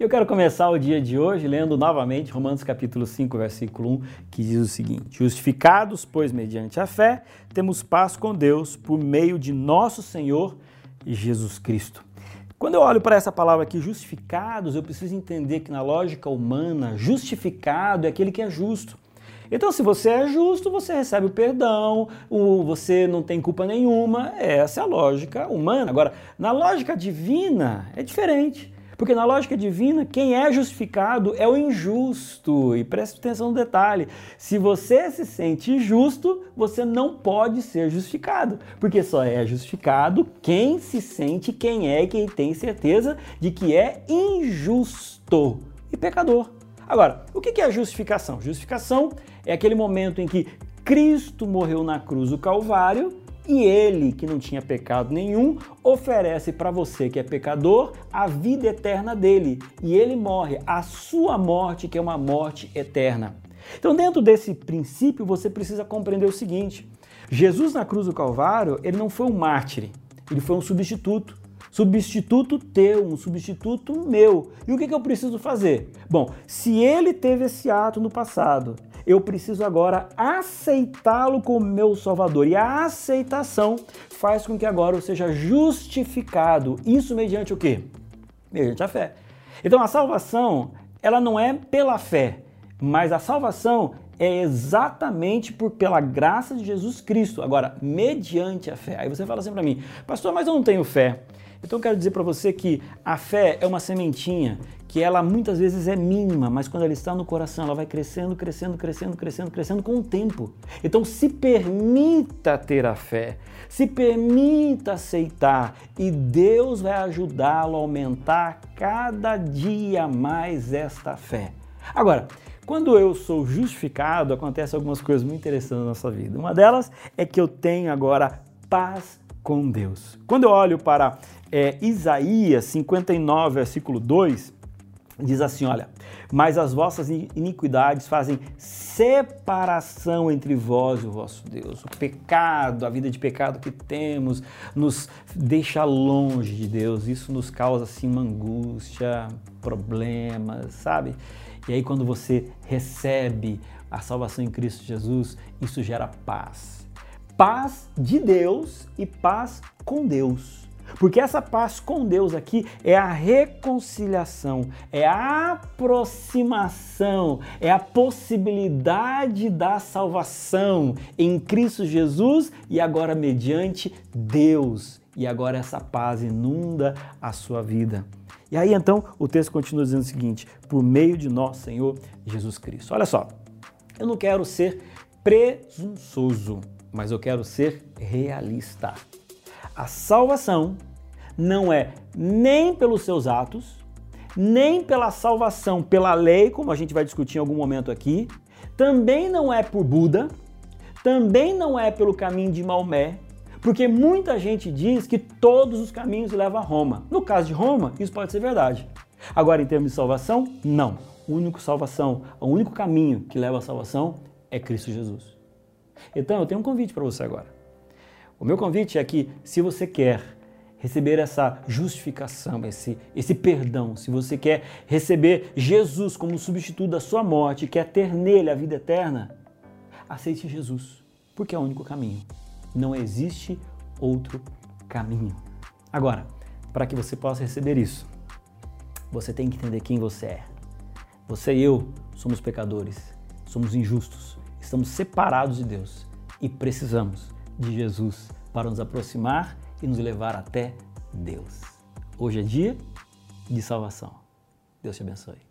Eu quero começar o dia de hoje lendo novamente Romanos capítulo 5, versículo 1, que diz o seguinte: Justificados, pois, mediante a fé, temos paz com Deus por meio de nosso Senhor Jesus Cristo. Quando eu olho para essa palavra aqui, justificados, eu preciso entender que na lógica humana, justificado é aquele que é justo. Então, se você é justo, você recebe o perdão, você não tem culpa nenhuma. Essa é a lógica humana. Agora, na lógica divina, é diferente. Porque na lógica divina, quem é justificado é o injusto. E preste atenção no detalhe: se você se sente justo, você não pode ser justificado. Porque só é justificado quem se sente quem é quem tem certeza de que é injusto e pecador. Agora, o que é justificação? Justificação é aquele momento em que Cristo morreu na cruz do Calvário e ele, que não tinha pecado nenhum, oferece para você que é pecador a vida eterna dele. E ele morre, a sua morte, que é uma morte eterna. Então, dentro desse princípio, você precisa compreender o seguinte: Jesus na cruz do Calvário, ele não foi um mártir, ele foi um substituto. Substituto teu, um substituto meu. E o que, eu preciso fazer? Bom, se ele teve esse ato no passado eu preciso agora aceitá-lo como meu Salvador. E a aceitação faz com que agora eu seja justificado. Isso mediante o quê? Mediante a fé. Então a salvação, ela não é pela fé, mas a salvação é exatamente por pela graça de Jesus Cristo. Agora, mediante a fé. Aí você fala assim para mim, pastor, mas eu não tenho fé. Então eu quero dizer para você que a fé é uma sementinha que ela muitas vezes é mínima, mas quando ela está no coração, ela vai crescendo, crescendo, crescendo, crescendo, crescendo com o tempo. Então se permita ter a fé, se permita aceitar e Deus vai ajudá-lo a aumentar cada dia mais esta fé. Agora, quando eu sou justificado, acontecem algumas coisas muito interessantes na nossa vida. Uma delas é que eu tenho agora paz com Deus. Quando eu olho para é, Isaías 59, versículo 2, diz assim: Olha, mas as vossas iniquidades fazem separação entre vós e o vosso Deus. O pecado, a vida de pecado que temos, nos deixa longe de Deus. Isso nos causa assim uma angústia, problemas, sabe? E aí, quando você recebe a salvação em Cristo Jesus, isso gera paz. Paz de Deus e paz com Deus. Porque essa paz com Deus aqui é a reconciliação, é a aproximação, é a possibilidade da salvação em Cristo Jesus e agora mediante Deus. E agora essa paz inunda a sua vida. E aí então o texto continua dizendo o seguinte: por meio de nosso Senhor Jesus Cristo. Olha só, eu não quero ser presunçoso, mas eu quero ser realista. A salvação não é nem pelos seus atos, nem pela salvação pela lei, como a gente vai discutir em algum momento aqui, também não é por Buda, também não é pelo caminho de Maomé, porque muita gente diz que todos os caminhos levam a Roma. No caso de Roma, isso pode ser verdade. Agora, em termos de salvação, não. O único salvação, o único caminho que leva à salvação é Cristo Jesus. Então, eu tenho um convite para você agora. O meu convite é que, se você quer receber essa justificação, esse, esse perdão, se você quer receber Jesus como substituto da sua morte, quer ter nele a vida eterna, aceite Jesus, porque é o único caminho. Não existe outro caminho. Agora, para que você possa receber isso, você tem que entender quem você é. Você e eu somos pecadores, somos injustos, estamos separados de Deus e precisamos de Jesus para nos aproximar e nos levar até Deus. Hoje é dia de salvação. Deus te abençoe.